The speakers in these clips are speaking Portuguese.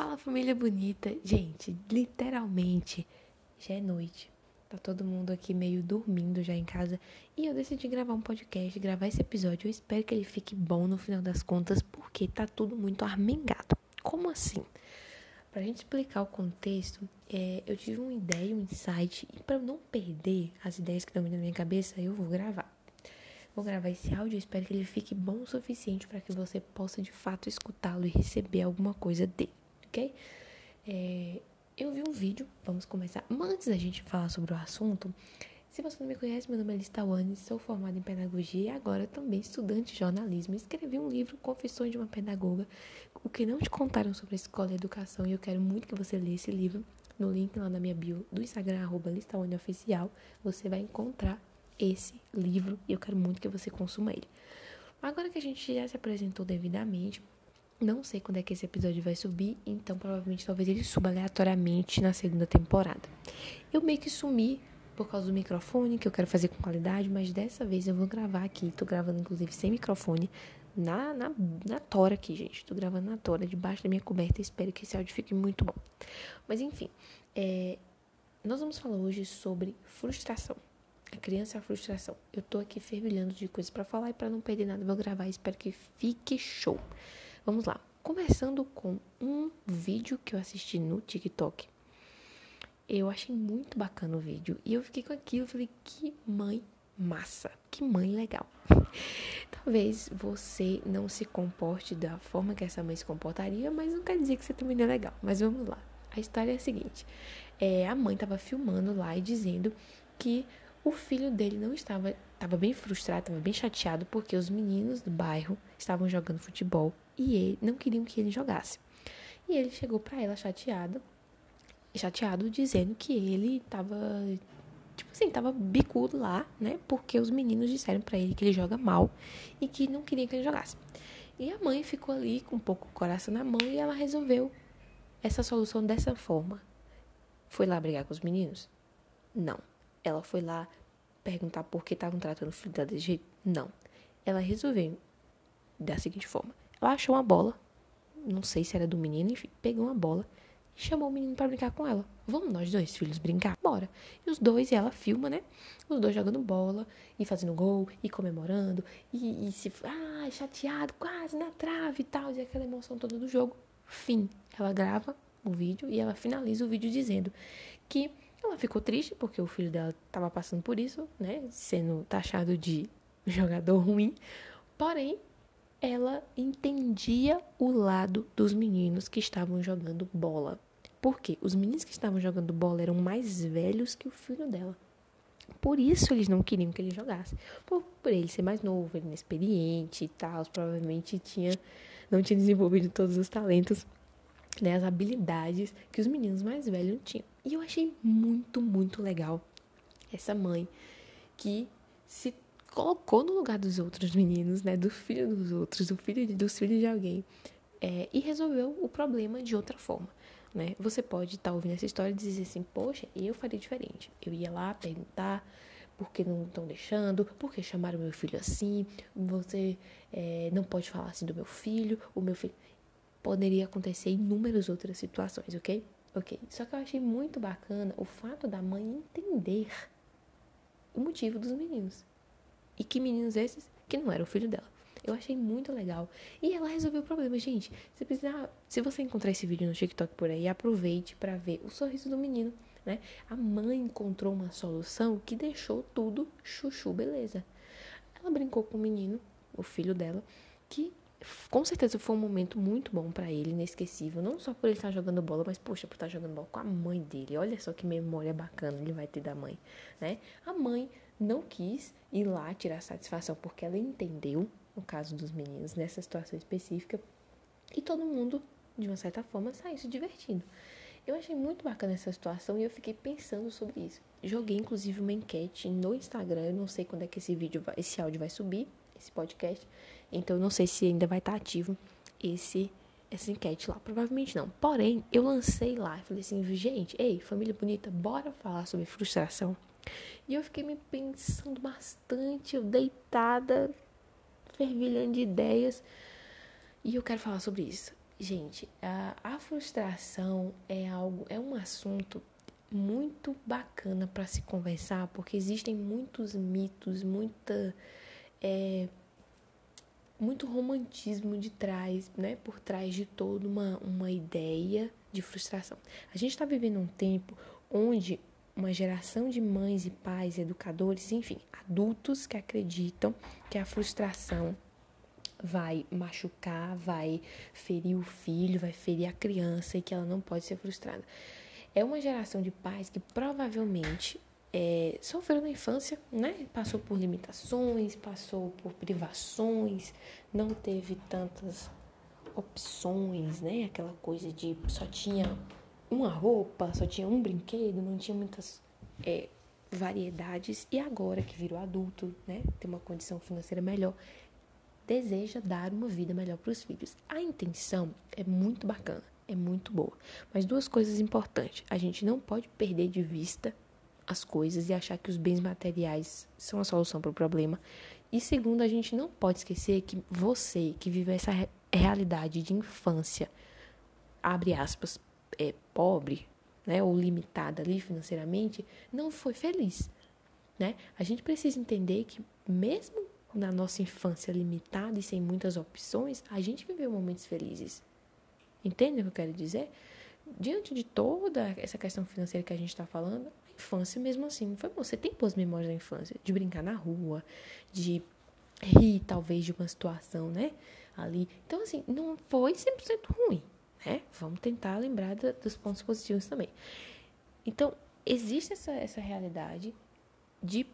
Fala família bonita. Gente, literalmente já é noite. Tá todo mundo aqui meio dormindo já em casa. E eu decidi gravar um podcast, gravar esse episódio. Eu espero que ele fique bom no final das contas, porque tá tudo muito armengado. Como assim? Pra gente explicar o contexto, é, eu tive uma ideia, um insight, e para não perder as ideias que estão vindo na minha cabeça, eu vou gravar. Vou gravar esse áudio, espero que ele fique bom o suficiente para que você possa de fato escutá-lo e receber alguma coisa dele, ok? É, eu vi um vídeo, vamos começar. Mas antes da gente falar sobre o assunto, se você não me conhece, meu nome é Listawane, sou formada em pedagogia e agora também estudante de jornalismo. Escrevi um livro, Confissões de uma Pedagoga, o que não te contaram sobre a escola e a educação, e eu quero muito que você leia esse livro. No link lá na minha bio do Instagram, arroba Oficial, você vai encontrar esse livro e eu quero muito que você consuma ele. Agora que a gente já se apresentou devidamente, não sei quando é que esse episódio vai subir, então provavelmente talvez ele suba aleatoriamente na segunda temporada. Eu meio que sumi por causa do microfone, que eu quero fazer com qualidade, mas dessa vez eu vou gravar aqui. Tô gravando inclusive sem microfone, na, na, na tora aqui, gente. Tô gravando na tora, debaixo da minha coberta. Espero que esse áudio fique muito bom. Mas enfim, é, nós vamos falar hoje sobre frustração. A criança é a frustração. Eu tô aqui fervilhando de coisas para falar e para não perder nada, vou gravar. Espero que fique show. Vamos lá. Começando com um vídeo que eu assisti no TikTok. Eu achei muito bacana o vídeo e eu fiquei com aquilo, falei que mãe massa, que mãe legal. Talvez você não se comporte da forma que essa mãe se comportaria, mas não quer dizer que você também não é legal. Mas vamos lá. A história é a seguinte: é, a mãe estava filmando lá e dizendo que o filho dele não estava, estava bem frustrado, estava bem chateado porque os meninos do bairro estavam jogando futebol e ele não queriam que ele jogasse. E ele chegou para ela chateado, chateado dizendo que ele estava tipo assim, tava bicudo lá, né? Porque os meninos disseram para ele que ele joga mal e que não queriam que ele jogasse. E a mãe ficou ali com um pouco o coração na mão e ela resolveu essa solução dessa forma. Foi lá brigar com os meninos? Não. Ela foi lá perguntar por que estavam tratando o filho dela desse jeito? Não. Ela resolveu da seguinte forma: ela achou uma bola, não sei se era do menino, enfim, pegou uma bola e chamou o menino para brincar com ela. Vamos nós dois filhos brincar? Bora. E os dois, e ela filma, né? Os dois jogando bola e fazendo gol e comemorando e, e se ah, chateado, quase na trave e tal, e aquela emoção toda do jogo. Fim. Ela grava o vídeo e ela finaliza o vídeo dizendo que ela ficou triste porque o filho dela estava passando por isso, né? Sendo taxado de jogador ruim. Porém, ela entendia o lado dos meninos que estavam jogando bola. Porque os meninos que estavam jogando bola eram mais velhos que o filho dela. Por isso eles não queriam que ele jogasse. Por, por ele ser mais novo, ele inexperiente e tal, provavelmente tinha, não tinha desenvolvido todos os talentos né, as habilidades que os meninos mais velhos tinham. E eu achei muito, muito legal essa mãe que se colocou no lugar dos outros meninos, né, do filho dos outros, do filho de, dos filhos de alguém, é, e resolveu o problema de outra forma. Né? Você pode estar tá ouvindo essa história e dizer assim, poxa, eu faria diferente. Eu ia lá perguntar por que não estão deixando, por que chamaram meu filho assim, você é, não pode falar assim do meu filho, o meu filho poderia acontecer inúmeras outras situações, ok? Ok. Só que eu achei muito bacana o fato da mãe entender o motivo dos meninos. E que meninos esses? Que não era o filho dela. Eu achei muito legal. E ela resolveu o problema, gente. Se precisar, se você encontrar esse vídeo no TikTok por aí, aproveite para ver o sorriso do menino, né? A mãe encontrou uma solução que deixou tudo chuchu, beleza. Ela brincou com o menino, o filho dela, que com certeza foi um momento muito bom para ele, inesquecível. Não só por ele estar jogando bola, mas, poxa, por estar jogando bola com a mãe dele. Olha só que memória bacana ele vai ter da mãe, né? A mãe não quis ir lá tirar satisfação porque ela entendeu, no caso dos meninos, nessa situação específica, e todo mundo, de uma certa forma, saiu se divertindo. Eu achei muito bacana essa situação e eu fiquei pensando sobre isso. Joguei, inclusive, uma enquete no Instagram. Eu não sei quando é que esse vídeo, esse áudio vai subir, esse podcast. Então eu não sei se ainda vai estar ativo esse essa enquete lá. Provavelmente não. Porém, eu lancei lá e falei assim, gente, ei, família bonita, bora falar sobre frustração. E eu fiquei me pensando bastante, eu deitada, fervilhando de ideias. E eu quero falar sobre isso. gente, a, a frustração é algo, é um assunto muito bacana para se conversar, porque existem muitos mitos, muita é, muito romantismo de trás, né, por trás de toda uma, uma ideia de frustração. A gente está vivendo um tempo onde uma geração de mães e pais, educadores, enfim, adultos que acreditam que a frustração vai machucar, vai ferir o filho, vai ferir a criança e que ela não pode ser frustrada. É uma geração de pais que provavelmente é, sofreu na infância, né? Passou por limitações, passou por privações, não teve tantas opções, né? Aquela coisa de só tinha uma roupa, só tinha um brinquedo, não tinha muitas é, variedades. E agora que virou adulto, né? Tem uma condição financeira melhor, deseja dar uma vida melhor para os filhos. A intenção é muito bacana, é muito boa. Mas duas coisas importantes: a gente não pode perder de vista as coisas e achar que os bens materiais são a solução para o problema. E segundo, a gente não pode esquecer que você que vive essa re realidade de infância, abre aspas, é pobre, né, ou limitada ali financeiramente, não foi feliz, né? A gente precisa entender que mesmo na nossa infância limitada e sem muitas opções, a gente viveu momentos felizes. Entende o que eu quero dizer? Diante de toda essa questão financeira que a gente está falando, infância mesmo assim foi bom. Você tem boas memórias da infância, de brincar na rua, de rir talvez de uma situação, né? Ali. Então, assim, não foi 100% ruim, né? Vamos tentar lembrar dos pontos positivos também. Então, existe essa, essa realidade de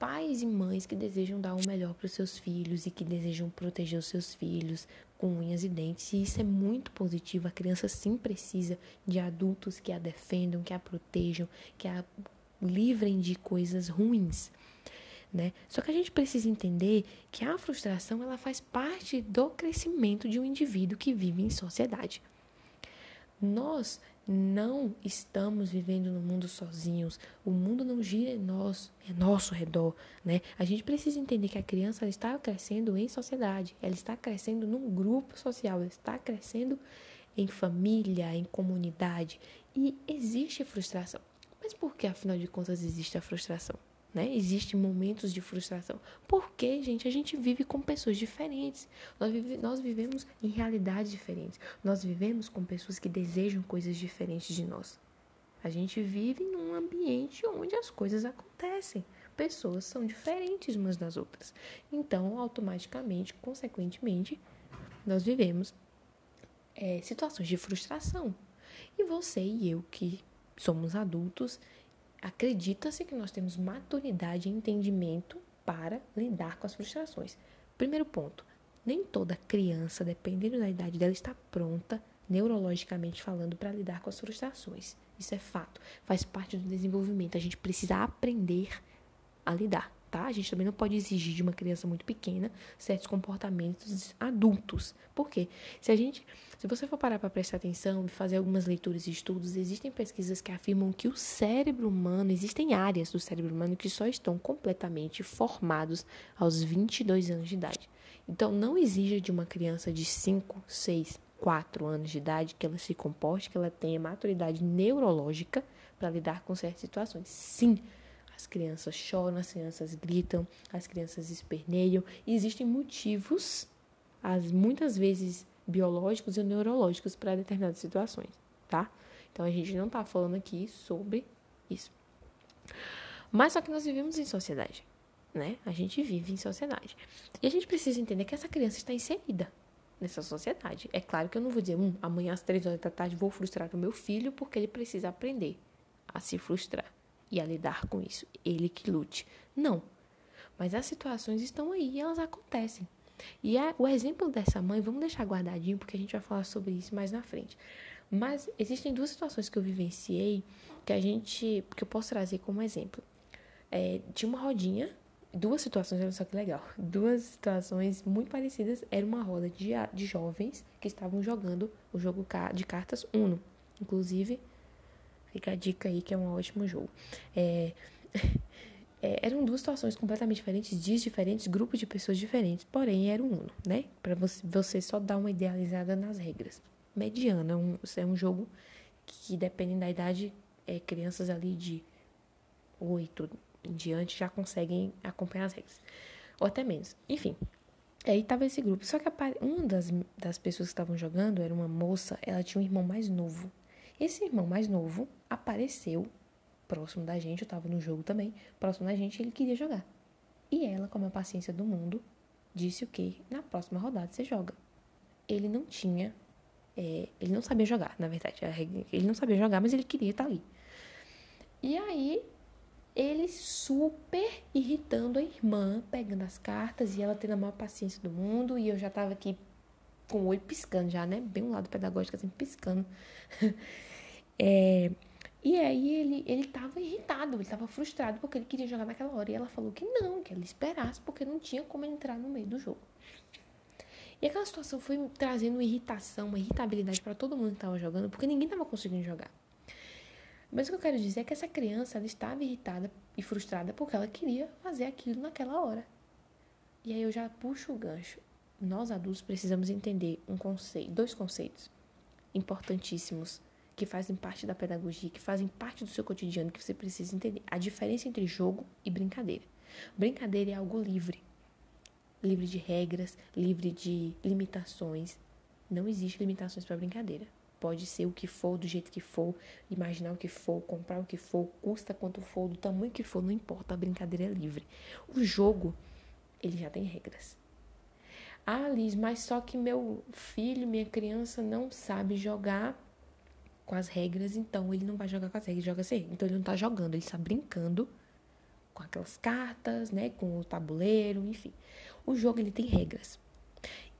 pais e mães que desejam dar o melhor para os seus filhos e que desejam proteger os seus filhos com unhas e dentes. E isso é muito positivo. A criança sim precisa de adultos que a defendam, que a protejam, que a livrem de coisas ruins. Né? Só que a gente precisa entender que a frustração ela faz parte do crescimento de um indivíduo que vive em sociedade. Nós não estamos vivendo no mundo sozinhos. O mundo não gira em nós, é nosso redor, né? A gente precisa entender que a criança está crescendo em sociedade, ela está crescendo num grupo social, ela está crescendo em família, em comunidade e existe frustração. Mas por que afinal de contas existe a frustração? Né? Existem momentos de frustração. Porque, gente, a gente vive com pessoas diferentes. Nós, vive, nós vivemos em realidades diferentes. Nós vivemos com pessoas que desejam coisas diferentes de nós. A gente vive num ambiente onde as coisas acontecem. Pessoas são diferentes umas das outras. Então, automaticamente, consequentemente, nós vivemos é, situações de frustração. E você e eu, que somos adultos, acredita-se que nós temos maturidade e entendimento para lidar com as frustrações. Primeiro ponto: nem toda criança, dependendo da idade dela, está pronta, neurologicamente falando, para lidar com as frustrações. Isso é fato, faz parte do desenvolvimento. A gente precisa aprender a lidar tá? A gente também não pode exigir de uma criança muito pequena certos comportamentos adultos. Por quê? Se a gente, se você for parar para prestar atenção e fazer algumas leituras e estudos, existem pesquisas que afirmam que o cérebro humano, existem áreas do cérebro humano que só estão completamente formados aos 22 anos de idade. Então, não exija de uma criança de 5, 6, 4 anos de idade que ela se comporte, que ela tenha maturidade neurológica para lidar com certas situações. Sim, as crianças choram, as crianças gritam, as crianças esperneiam. E existem motivos, as, muitas vezes biológicos e neurológicos, para determinadas situações, tá? Então a gente não está falando aqui sobre isso. Mas só que nós vivemos em sociedade, né? A gente vive em sociedade. E a gente precisa entender que essa criança está inserida nessa sociedade. É claro que eu não vou dizer, hum, amanhã às três horas da tarde vou frustrar o meu filho porque ele precisa aprender a se frustrar e a lidar com isso. Ele que lute. Não. Mas as situações estão aí elas acontecem. E é, o exemplo dessa mãe, vamos deixar guardadinho, porque a gente vai falar sobre isso mais na frente. Mas existem duas situações que eu vivenciei que a gente. que eu posso trazer como exemplo. É, tinha uma rodinha, duas situações, olha só que legal. Duas situações muito parecidas. Era uma roda de, de jovens que estavam jogando o jogo de cartas Uno. Inclusive, Fica a dica aí que é um ótimo jogo. É, é, eram duas situações completamente diferentes, dias diferentes, grupos de pessoas diferentes, porém era um uno, né? Para você, você só dar uma idealizada nas regras. mediana. Um, é um jogo que, dependendo da idade, é, crianças ali de 8 em diante já conseguem acompanhar as regras. Ou até menos. Enfim, aí tava esse grupo. Só que uma das, das pessoas que estavam jogando era uma moça, ela tinha um irmão mais novo. Esse irmão mais novo apareceu próximo da gente, eu tava no jogo também, próximo da gente, ele queria jogar. E ela, com a paciência do mundo, disse o que na próxima rodada você joga. Ele não tinha, é, ele não sabia jogar, na verdade. Ele não sabia jogar, mas ele queria estar ali. E aí, ele super irritando a irmã, pegando as cartas e ela tendo a maior paciência do mundo. E eu já tava aqui com o olho piscando já, né? Bem um lado pedagógico, assim, piscando. é, e aí ele, ele tava irritado, ele tava frustrado porque ele queria jogar naquela hora. E ela falou que não, que ela esperasse, porque não tinha como entrar no meio do jogo. E aquela situação foi trazendo irritação, uma irritabilidade para todo mundo que tava jogando, porque ninguém tava conseguindo jogar. Mas o que eu quero dizer é que essa criança ela estava irritada e frustrada porque ela queria fazer aquilo naquela hora. E aí eu já puxo o gancho. Nós adultos precisamos entender um conceito, dois conceitos importantíssimos que fazem parte da pedagogia, que fazem parte do seu cotidiano, que você precisa entender. A diferença entre jogo e brincadeira. Brincadeira é algo livre. Livre de regras, livre de limitações. Não existe limitações para brincadeira. Pode ser o que for, do jeito que for, imaginar o que for, comprar o que for, custa quanto for, do tamanho que for, não importa, a brincadeira é livre. O jogo, ele já tem regras. Ah, Liz, mas só que meu filho, minha criança não sabe jogar com as regras, então ele não vai jogar com as regras, joga sem Então ele não tá jogando, ele está brincando com aquelas cartas, né, com o tabuleiro, enfim. O jogo ele tem regras.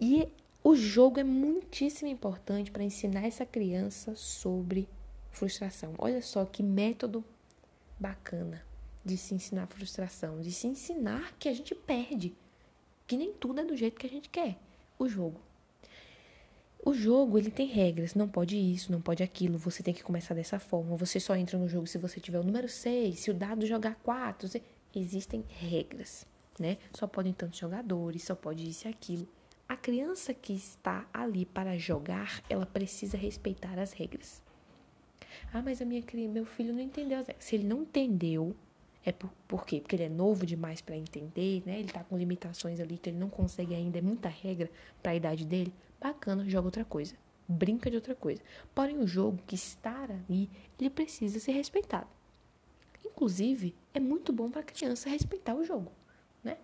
E o jogo é muitíssimo importante para ensinar essa criança sobre frustração. Olha só que método bacana de se ensinar frustração, de se ensinar que a gente perde, que nem tudo é do jeito que a gente quer. O jogo. O jogo, ele tem regras, não pode isso, não pode aquilo, você tem que começar dessa forma, você só entra no jogo se você tiver o número 6, se o dado jogar 4, existem regras, né? Só podem tantos jogadores, só pode isso e aquilo. A criança que está ali para jogar, ela precisa respeitar as regras. Ah, mas a minha meu filho não entendeu as regras. Se ele não entendeu, é por, por quê? Porque ele é novo demais para entender, né? Ele está com limitações ali, então ele não consegue ainda, é muita regra para a idade dele. Bacana, joga outra coisa. Brinca de outra coisa. Porém, o jogo que está ali, ele precisa ser respeitado. Inclusive, é muito bom para a criança respeitar o jogo, né?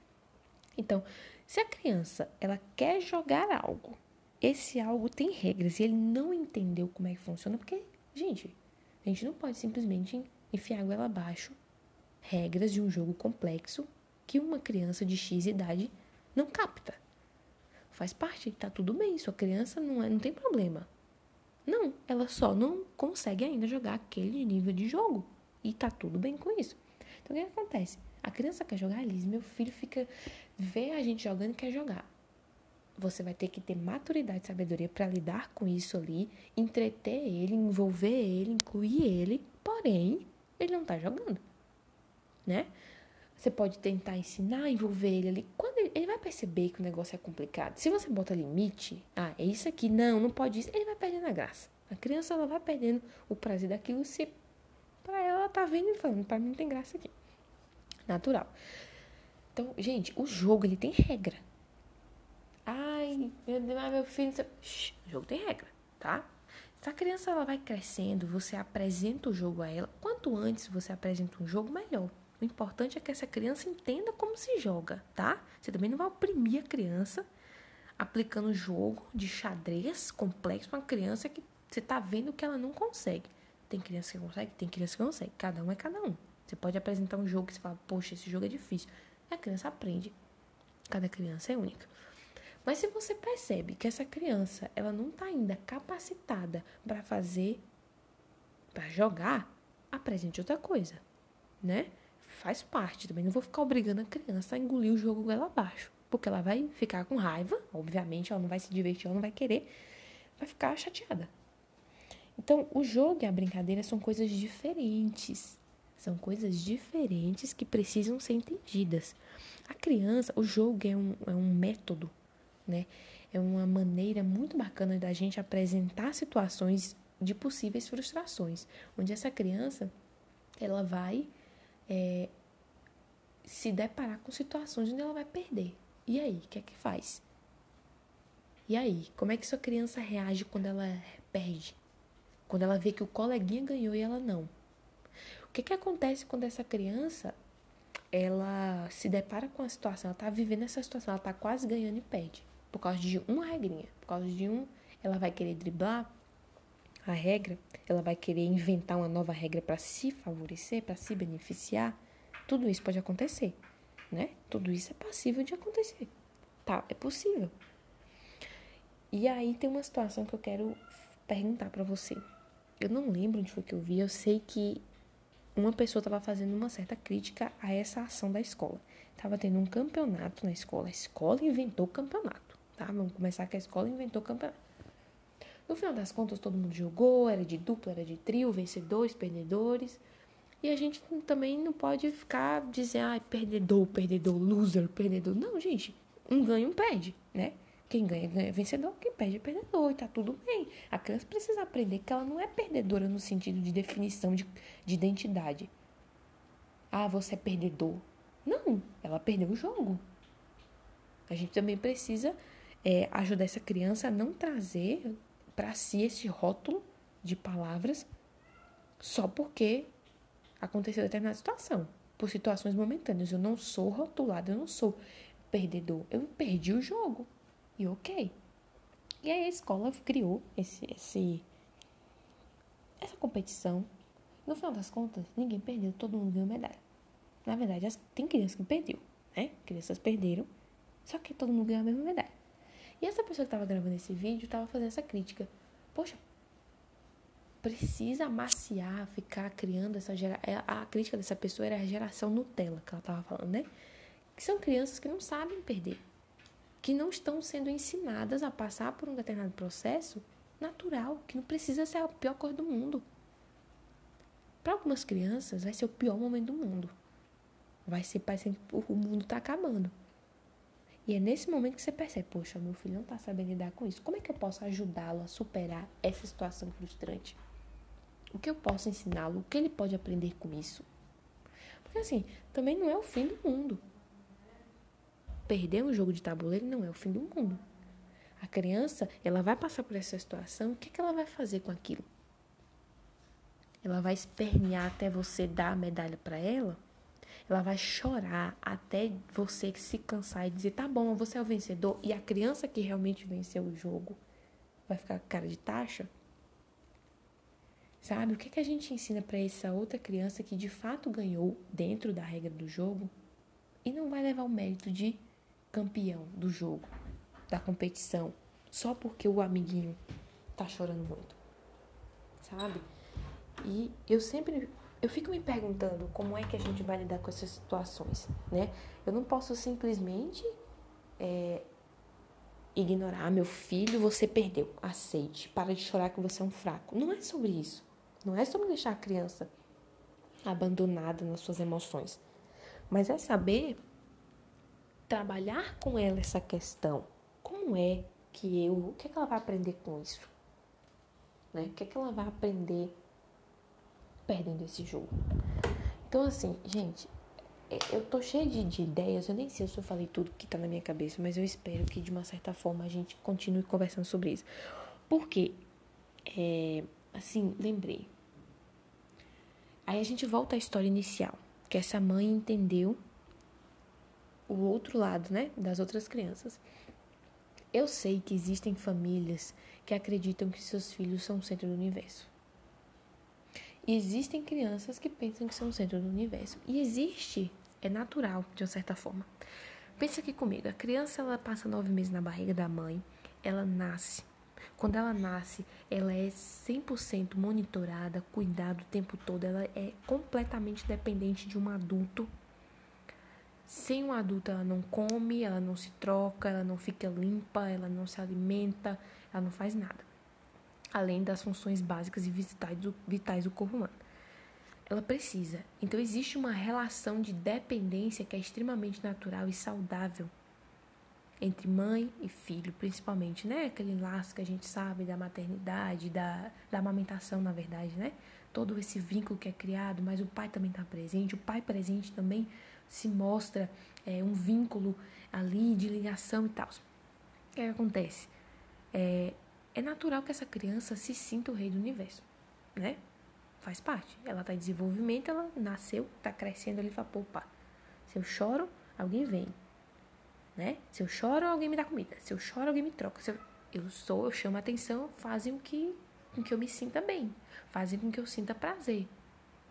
Então, se a criança ela quer jogar algo, esse algo tem regras e ele não entendeu como é que funciona, porque, gente, a gente não pode simplesmente enfiar a goela abaixo regras de um jogo complexo que uma criança de X idade não capta. Faz parte, tá tudo bem, sua criança não, é, não tem problema. Não, ela só não consegue ainda jogar aquele nível de jogo. E tá tudo bem com isso. Então o que acontece? A criança quer jogar, Liz, meu filho fica. vê a gente jogando e quer jogar. Você vai ter que ter maturidade e sabedoria para lidar com isso ali, entreter ele, envolver ele, incluir ele, porém, ele não tá jogando. Né? Você pode tentar ensinar, envolver ele ali. Quando ele, ele, vai perceber que o negócio é complicado. Se você bota limite, ah, é isso aqui, não, não pode isso, ele vai perdendo a graça. A criança ela vai perdendo o prazer daquilo se para ela tá vendo e falando, para mim não tem graça aqui. Natural. Então, gente, o jogo ele tem regra. Ai, meu Deus, meu filho, Shhh, o jogo tem regra, tá? Se a criança ela vai crescendo, você apresenta o jogo a ela. Quanto antes você apresenta um jogo, melhor. O importante é que essa criança entenda como se joga, tá? Você também não vai oprimir a criança aplicando jogo de xadrez complexo para uma criança que você tá vendo que ela não consegue. Tem criança que consegue, tem criança que consegue. Cada um é cada um. Você pode apresentar um jogo que você fala, poxa, esse jogo é difícil. E a criança aprende. Cada criança é única. Mas se você percebe que essa criança, ela não está ainda capacitada para fazer, para jogar, apresente outra coisa, né? Faz parte também. Não vou ficar obrigando a criança a engolir o jogo ela abaixo. Porque ela vai ficar com raiva, obviamente, ela não vai se divertir, ela não vai querer, vai ficar chateada. Então, o jogo e a brincadeira são coisas diferentes. São coisas diferentes que precisam ser entendidas. A criança, o jogo é um, é um método, né? é uma maneira muito bacana da gente apresentar situações de possíveis frustrações, onde essa criança ela vai é, se deparar com situações onde ela vai perder. E aí, o que é que faz? E aí, como é que sua criança reage quando ela perde? Quando ela vê que o coleguinha ganhou e ela não? O que, que acontece quando essa criança ela se depara com a situação, ela está vivendo essa situação, ela está quase ganhando e perde por causa de uma regrinha, por causa de um, ela vai querer driblar a regra, ela vai querer inventar uma nova regra para se favorecer, para se beneficiar. Tudo isso pode acontecer, né? Tudo isso é passível de acontecer. Tá, é possível. E aí tem uma situação que eu quero perguntar para você. Eu não lembro onde foi que eu vi, eu sei que uma pessoa estava fazendo uma certa crítica a essa ação da escola. Tava tendo um campeonato na escola, a escola inventou campeonato, tá? Vamos começar que a escola inventou campeonato. No final das contas, todo mundo jogou, era de dupla, era de trio, vencedores, perdedores. E a gente também não pode ficar dizendo, ah, perdedor, perdedor, loser, perdedor. Não, gente, um ganha, um perde, né? Quem ganha, ganha vencedor, quem perde é perdedor, e tá tudo bem. A criança precisa aprender que ela não é perdedora no sentido de definição de, de identidade. Ah, você é perdedor. Não, ela perdeu o jogo. A gente também precisa é, ajudar essa criança a não trazer para si esse rótulo de palavras só porque aconteceu determinada situação, por situações momentâneas. Eu não sou rotulada, eu não sou perdedor. Eu perdi o jogo. E ok. E aí a escola criou esse, esse, essa competição. No final das contas, ninguém perdeu, todo mundo ganhou medalha. Na verdade, tem crianças que perdeu, né? Crianças perderam, só que todo mundo ganhou a mesma medalha. E essa pessoa que estava gravando esse vídeo estava fazendo essa crítica. Poxa, precisa amaciar, ficar criando essa geração. É, a crítica dessa pessoa era a geração Nutella que ela estava falando, né? Que são crianças que não sabem perder que não estão sendo ensinadas a passar por um determinado processo natural, que não precisa ser a pior coisa do mundo. Para algumas crianças, vai ser o pior momento do mundo. Vai ser parecendo que o mundo está acabando. E é nesse momento que você percebe, poxa, meu filho não está sabendo lidar com isso. Como é que eu posso ajudá-lo a superar essa situação frustrante? O que eu posso ensiná-lo? O que ele pode aprender com isso? Porque assim, também não é o fim do mundo perder um jogo de tabuleiro não é o fim do mundo. A criança, ela vai passar por essa situação, o que, que ela vai fazer com aquilo? Ela vai espernear até você dar a medalha para ela? Ela vai chorar até você se cansar e dizer: tá bom, você é o vencedor. E a criança que realmente venceu o jogo vai ficar com cara de taxa? Sabe? O que, que a gente ensina para essa outra criança que de fato ganhou dentro da regra do jogo e não vai levar o mérito de campeão do jogo, da competição, só porque o amiguinho tá chorando muito, sabe? E eu sempre, eu fico me perguntando como é que a gente vai lidar com essas situações, né? Eu não posso simplesmente é, ignorar meu filho, você perdeu, aceite, para de chorar que você é um fraco. Não é sobre isso. Não é sobre deixar a criança abandonada nas suas emoções, mas é saber trabalhar com ela essa questão. Como é que eu, o que, é que ela vai aprender com isso? Né? O que, é que ela vai aprender perdendo esse jogo? Então, assim, gente, é, eu tô cheia de, de, ideias, eu nem sei se eu falei tudo que tá na minha cabeça, mas eu espero que de uma certa forma a gente continue conversando sobre isso. Porque, é, assim, lembrei. Aí a gente volta à história inicial, que essa mãe entendeu o outro lado, né, das outras crianças. Eu sei que existem famílias que acreditam que seus filhos são o centro do universo. Existem crianças que pensam que são o centro do universo. E existe, é natural, de uma certa forma. Pensa aqui comigo, a criança ela passa nove meses na barriga da mãe, ela nasce. Quando ela nasce, ela é 100% monitorada, cuidada o tempo todo, ela é completamente dependente de um adulto sem um adulto, ela não come, ela não se troca, ela não fica limpa, ela não se alimenta, ela não faz nada. Além das funções básicas e vitais do, corpo humano. Ela precisa. Então, existe uma relação de dependência que é extremamente natural e saudável. entre mãe e filho, principalmente, né? Aquele laço que a gente sabe da maternidade, da, da amamentação, na verdade, né? Todo esse vínculo que é criado, mas o pai também está presente. O pai presente também se mostra é, um vínculo ali de ligação e tal. O que, é acontece? É, é natural que essa criança se sinta o rei do universo, né? Faz parte. Ela está em desenvolvimento, ela nasceu, está crescendo ali, fala, opa, se eu choro, alguém vem né? Se eu choro, alguém me dá comida. Se eu choro, alguém me troca. Eu, eu sou, eu chamo a atenção, fazem o que, com que eu me sinta bem. Fazem com que eu sinta prazer,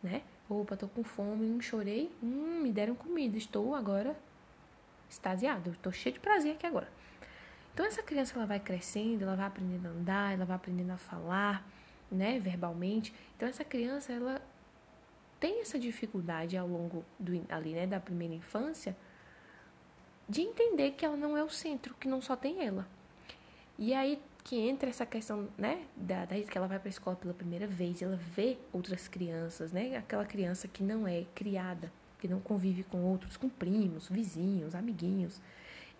né? Opa, tô com fome, não chorei, hum, me deram comida, estou agora extasiado, estou cheio de prazer aqui agora. Então essa criança ela vai crescendo, ela vai aprendendo a andar, ela vai aprendendo a falar, né, verbalmente. Então essa criança ela tem essa dificuldade ao longo do ali, né, da primeira infância, de entender que ela não é o centro, que não só tem ela. E aí que entra essa questão, né, da, da que ela vai para a escola pela primeira vez, ela vê outras crianças, né, aquela criança que não é criada, que não convive com outros, com primos, vizinhos, amiguinhos.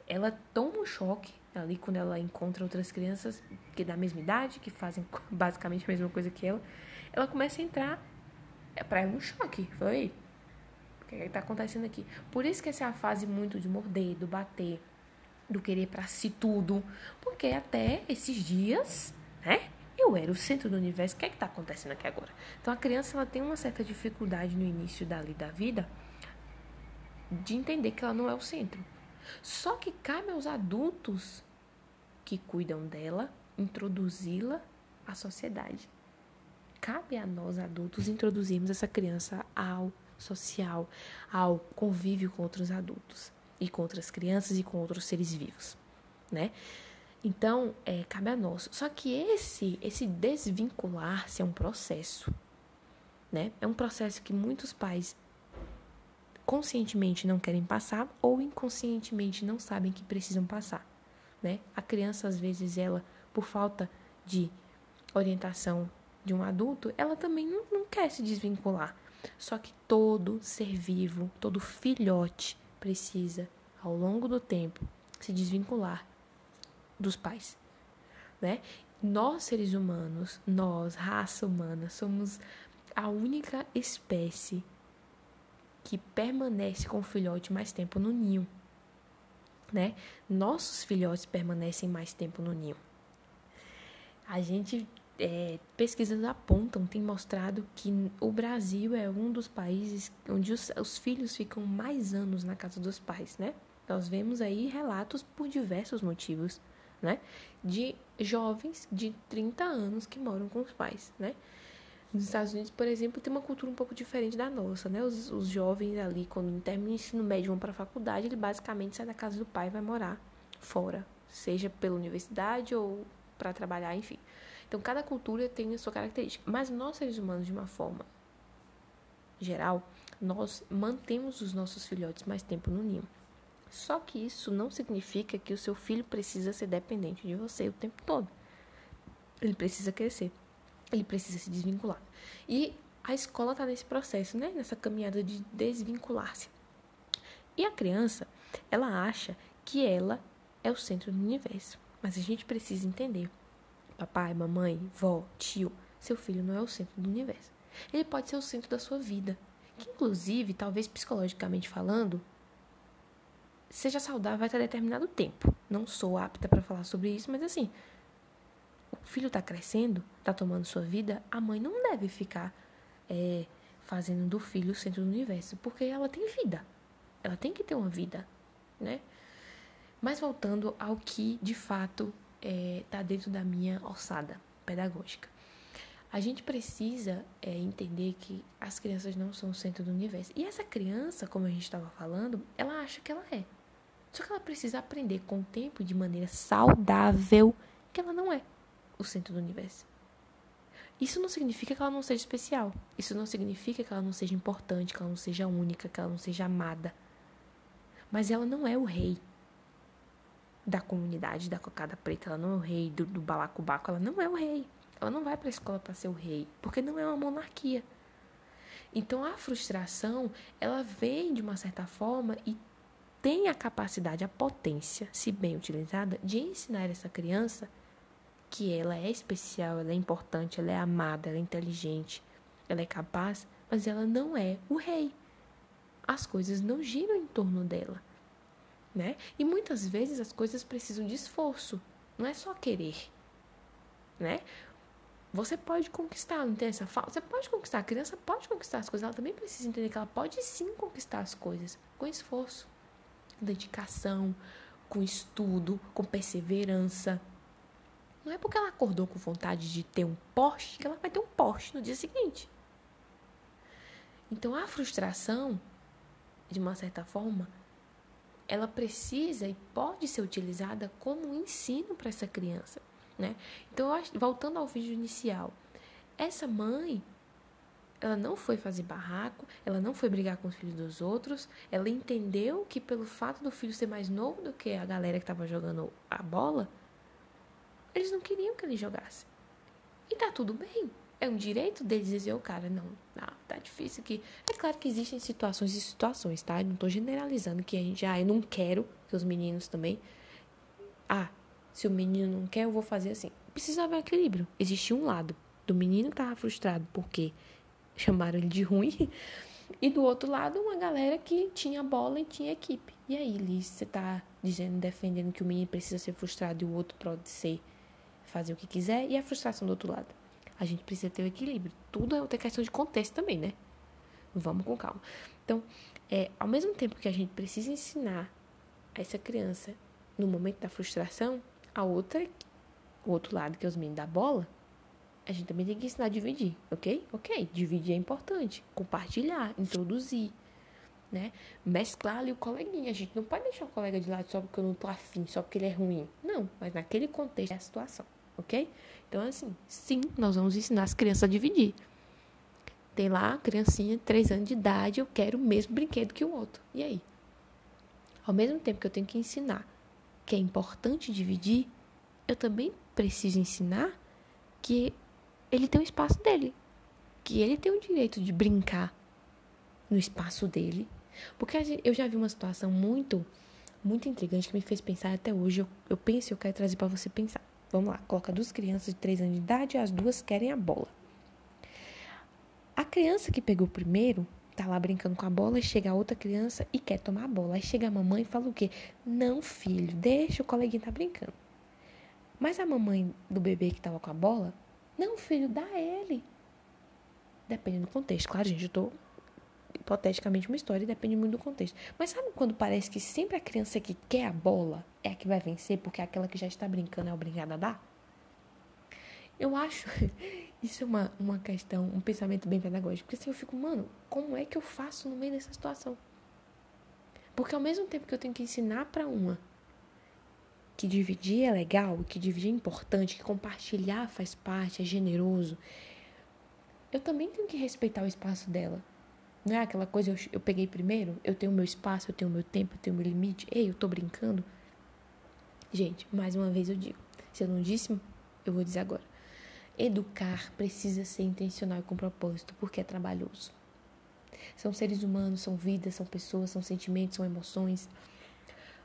Ela toma um choque ali quando ela encontra outras crianças que da mesma idade, que fazem basicamente a mesma coisa que ela. Ela começa a entrar é para ela um choque. Foi, o que está acontecendo aqui? Por isso que essa é a fase muito de morder, do bater, do querer para si tudo. Porque até esses dias, né? Eu era o centro do universo. O que é está acontecendo aqui agora? Então a criança ela tem uma certa dificuldade no início dali da vida de entender que ela não é o centro. Só que cabe aos adultos que cuidam dela introduzi-la à sociedade. Cabe a nós adultos introduzirmos essa criança ao social, ao convívio com outros adultos e com outras crianças e com outros seres vivos, né? Então, é, cabe a nós. Só que esse, esse desvincular-se é um processo, né? É um processo que muitos pais conscientemente não querem passar ou inconscientemente não sabem que precisam passar, né? A criança às vezes ela, por falta de orientação de um adulto, ela também não, não quer se desvincular. Só que todo ser vivo, todo filhote precisa, ao longo do tempo, se desvincular dos pais, né? Nós seres humanos, nós, raça humana, somos a única espécie que permanece com o filhote mais tempo no ninho, né? Nossos filhotes permanecem mais tempo no ninho. A gente é, pesquisas apontam, tem mostrado que o Brasil é um dos países onde os, os, filhos ficam mais anos na casa dos pais, né? Nós vemos aí relatos por diversos motivos, né? De jovens de 30 anos que moram com os pais, né? Nos Estados Unidos, por exemplo, tem uma cultura um pouco diferente da nossa, né? Os, os jovens ali, quando terminam o ensino médio vão para a faculdade, ele basicamente sai da casa do pai e vai morar fora, seja pela universidade ou para trabalhar, enfim. Então, cada cultura tem a sua característica. Mas nós, seres humanos, de uma forma geral, nós mantemos os nossos filhotes mais tempo no ninho. Só que isso não significa que o seu filho precisa ser dependente de você o tempo todo. Ele precisa crescer. Ele precisa se desvincular. E a escola está nesse processo, né? Nessa caminhada de desvincular-se. E a criança, ela acha que ela é o centro do universo. Mas a gente precisa entender papai, mamãe, vó, tio, seu filho não é o centro do universo. Ele pode ser o centro da sua vida, que inclusive, talvez psicologicamente falando, seja saudável até determinado tempo. Não sou apta para falar sobre isso, mas assim, o filho está crescendo, está tomando sua vida, a mãe não deve ficar é, fazendo do filho o centro do universo, porque ela tem vida. Ela tem que ter uma vida, né? Mas voltando ao que de fato está é, tá dentro da minha alçada pedagógica. A gente precisa é, entender que as crianças não são o centro do universo. E essa criança, como a gente estava falando, ela acha que ela é. Só que ela precisa aprender com o tempo, de maneira saudável, que ela não é o centro do universo. Isso não significa que ela não seja especial. Isso não significa que ela não seja importante, que ela não seja única, que ela não seja amada. Mas ela não é o rei da comunidade da cocada preta, ela não é o rei do, do balacobaco, ela não é o rei. Ela não vai para a escola para ser o rei, porque não é uma monarquia. Então a frustração, ela vem de uma certa forma e tem a capacidade, a potência, se bem utilizada, de ensinar essa criança que ela é especial, ela é importante, ela é amada, ela é inteligente, ela é capaz, mas ela não é o rei. As coisas não giram em torno dela, né? E muitas vezes as coisas precisam de esforço, não é só querer, né? Você pode conquistar, não tem essa falta? Você pode conquistar, a criança pode conquistar as coisas, ela também precisa entender que ela pode sim conquistar as coisas com esforço, dedicação, com estudo, com perseverança. Não é porque ela acordou com vontade de ter um Porsche que ela vai ter um Porsche no dia seguinte. Então a frustração, de uma certa forma, ela precisa e pode ser utilizada como um ensino para essa criança. Né? Então, voltando ao vídeo inicial, essa mãe, ela não foi fazer barraco, ela não foi brigar com os filhos dos outros, ela entendeu que pelo fato do filho ser mais novo do que a galera que estava jogando a bola, eles não queriam que ele jogasse. E tá tudo bem. É um direito deles dizer, o cara, não, não, tá difícil aqui. É claro que existem situações e situações, tá? Eu não tô generalizando que a gente, ah, eu não quero que os meninos também. Ah, se o menino não quer, eu vou fazer assim. Precisa haver equilíbrio. Existia um lado do menino que tava frustrado porque chamaram ele de ruim. E do outro lado, uma galera que tinha bola e tinha equipe. E aí, Liz, você tá dizendo, defendendo que o menino precisa ser frustrado e o outro pode ser fazer o que quiser. E a frustração do outro lado? A gente precisa ter o equilíbrio. Tudo é outra questão de contexto também, né? Vamos com calma. Então, é, ao mesmo tempo que a gente precisa ensinar a essa criança no momento da frustração, a outra, o outro lado, que é os meninos da bola, a gente também tem que ensinar a dividir, ok? Ok, dividir é importante. Compartilhar, introduzir, né? Mesclar ali o coleguinha. A gente não pode deixar o colega de lado só porque eu não tô afim, só porque ele é ruim. Não, mas naquele contexto é a situação, ok? Então, assim, sim, nós vamos ensinar as crianças a dividir. Tem lá, criancinha, três anos de idade, eu quero o mesmo brinquedo que o outro. E aí? Ao mesmo tempo que eu tenho que ensinar que é importante dividir, eu também preciso ensinar que ele tem o espaço dele, que ele tem o direito de brincar no espaço dele. Porque eu já vi uma situação muito, muito intrigante que me fez pensar até hoje. Eu, eu penso e eu quero trazer para você pensar. Vamos lá, coloca duas crianças de três anos de idade e as duas querem a bola. A criança que pegou primeiro tá lá brincando com a bola e chega a outra criança e quer tomar a bola. Aí chega a mamãe e fala o quê? Não, filho, deixa o coleguinha tá brincando. Mas a mamãe do bebê que tava com a bola, não, filho, dá ele. Depende do contexto. Claro, gente, eu tô hipoteticamente uma história, depende muito do contexto. Mas sabe quando parece que sempre a criança que quer a bola é a que vai vencer, porque é aquela que já está brincando é obrigada a dar? Eu acho isso é uma, uma questão, um pensamento bem pedagógico. Porque assim, eu fico, mano, como é que eu faço no meio dessa situação? Porque ao mesmo tempo que eu tenho que ensinar para uma que dividir é legal, que dividir é importante, que compartilhar faz parte, é generoso, eu também tenho que respeitar o espaço dela. Não é aquela coisa, eu, eu peguei primeiro, eu tenho meu espaço, eu tenho meu tempo, eu tenho meu limite. Ei, eu tô brincando. Gente, mais uma vez eu digo. Se eu não disse, eu vou dizer agora. Educar precisa ser intencional e com propósito, porque é trabalhoso. São seres humanos, são vidas, são pessoas, são sentimentos, são emoções.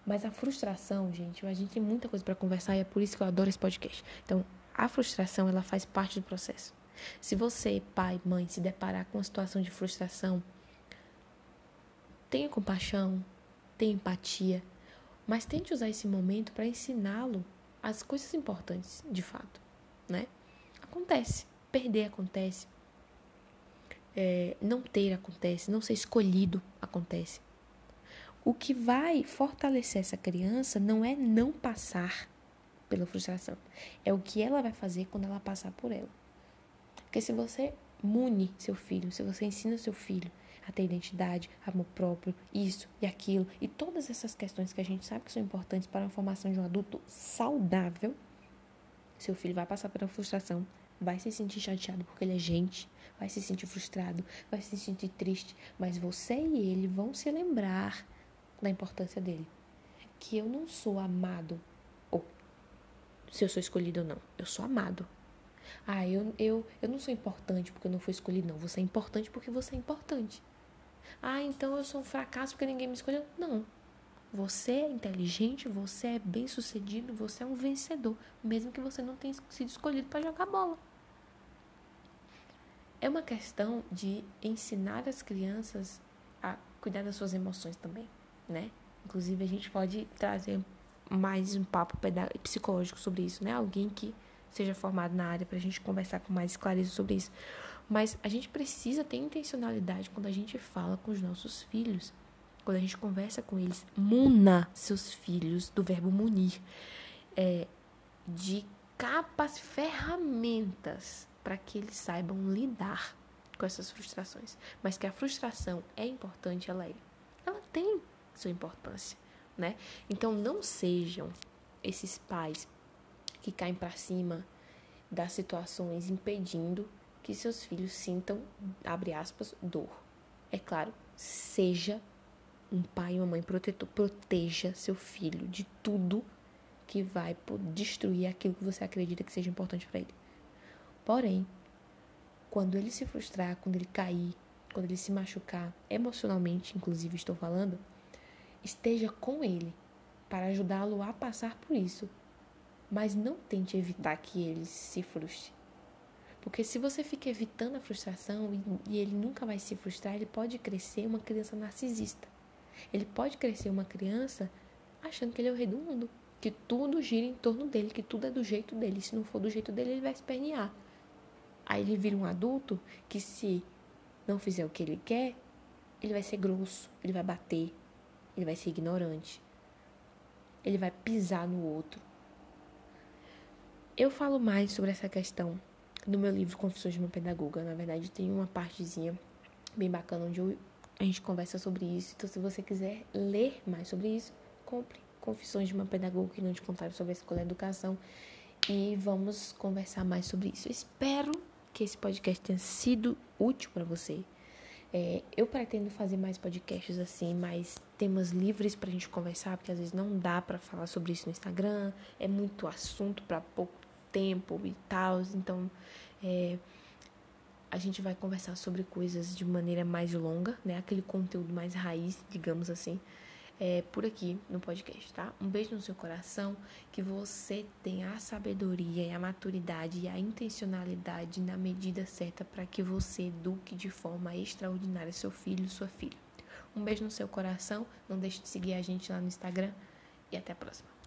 Mas a frustração, gente, a gente tem muita coisa para conversar e é por isso que eu adoro esse podcast. Então, a frustração, ela faz parte do processo. Se você, pai, mãe, se deparar com uma situação de frustração, tenha compaixão, tenha empatia, mas tente usar esse momento para ensiná-lo as coisas importantes, de fato, né? Acontece. Perder acontece. É, não ter acontece. Não ser escolhido acontece. O que vai fortalecer essa criança não é não passar pela frustração. É o que ela vai fazer quando ela passar por ela. Porque se você mune seu filho, se você ensina seu filho a ter identidade, amor próprio, isso e aquilo, e todas essas questões que a gente sabe que são importantes para a formação de um adulto saudável, seu filho vai passar pela frustração, vai se sentir chateado porque ele é gente, vai se sentir frustrado, vai se sentir triste, mas você e ele vão se lembrar da importância dele. Que eu não sou amado, ou se eu sou escolhido ou não, eu sou amado. Ah, eu, eu, eu não sou importante porque eu não fui escolhido, não. Você é importante porque você é importante. Ah, então eu sou um fracasso porque ninguém me escolheu. Não. Você é inteligente, você é bem-sucedido, você é um vencedor, mesmo que você não tenha sido escolhido para jogar bola. É uma questão de ensinar as crianças a cuidar das suas emoções também, né? Inclusive, a gente pode trazer mais um papo psicológico sobre isso, né? Alguém que seja formado na área para a gente conversar com mais clareza sobre isso. Mas a gente precisa ter intencionalidade quando a gente fala com os nossos filhos, quando a gente conversa com eles. Muna seus filhos do verbo munir, é, de capas, ferramentas para que eles saibam lidar com essas frustrações. Mas que a frustração é importante, ela é. Ela tem sua importância, né? Então não sejam esses pais que caem para cima das situações impedindo que seus filhos sintam, abre aspas, dor. É claro, seja um pai e uma mãe protetor, proteja seu filho de tudo que vai destruir aquilo que você acredita que seja importante para ele. Porém, quando ele se frustrar, quando ele cair, quando ele se machucar, emocionalmente, inclusive estou falando, esteja com ele para ajudá-lo a passar por isso. Mas não tente evitar que ele se frustre. Porque se você fica evitando a frustração e, e ele nunca vai se frustrar, ele pode crescer uma criança narcisista. Ele pode crescer uma criança achando que ele é o rei do mundo, que tudo gira em torno dele, que tudo é do jeito dele. Se não for do jeito dele, ele vai espernear. Aí ele vira um adulto que se não fizer o que ele quer, ele vai ser grosso, ele vai bater, ele vai ser ignorante. Ele vai pisar no outro. Eu falo mais sobre essa questão no meu livro Confissões de uma Pedagoga. Na verdade, tem uma partezinha bem bacana onde eu, a gente conversa sobre isso. Então, se você quiser ler mais sobre isso, compre Confissões de uma Pedagoga que não te contaram sobre a escola e a educação. E vamos conversar mais sobre isso. Eu espero que esse podcast tenha sido útil para você. É, eu pretendo fazer mais podcasts assim, mais temas livres pra gente conversar, porque às vezes não dá para falar sobre isso no Instagram, é muito assunto para pouco tempo e tal. Então, é, a gente vai conversar sobre coisas de maneira mais longa, né? Aquele conteúdo mais raiz, digamos assim é, por aqui no podcast, tá? Um beijo no seu coração, que você tenha a sabedoria e a maturidade e a intencionalidade na medida certa para que você eduque de forma extraordinária seu filho sua filha. Um beijo no seu coração, não deixe de seguir a gente lá no Instagram e até a próxima.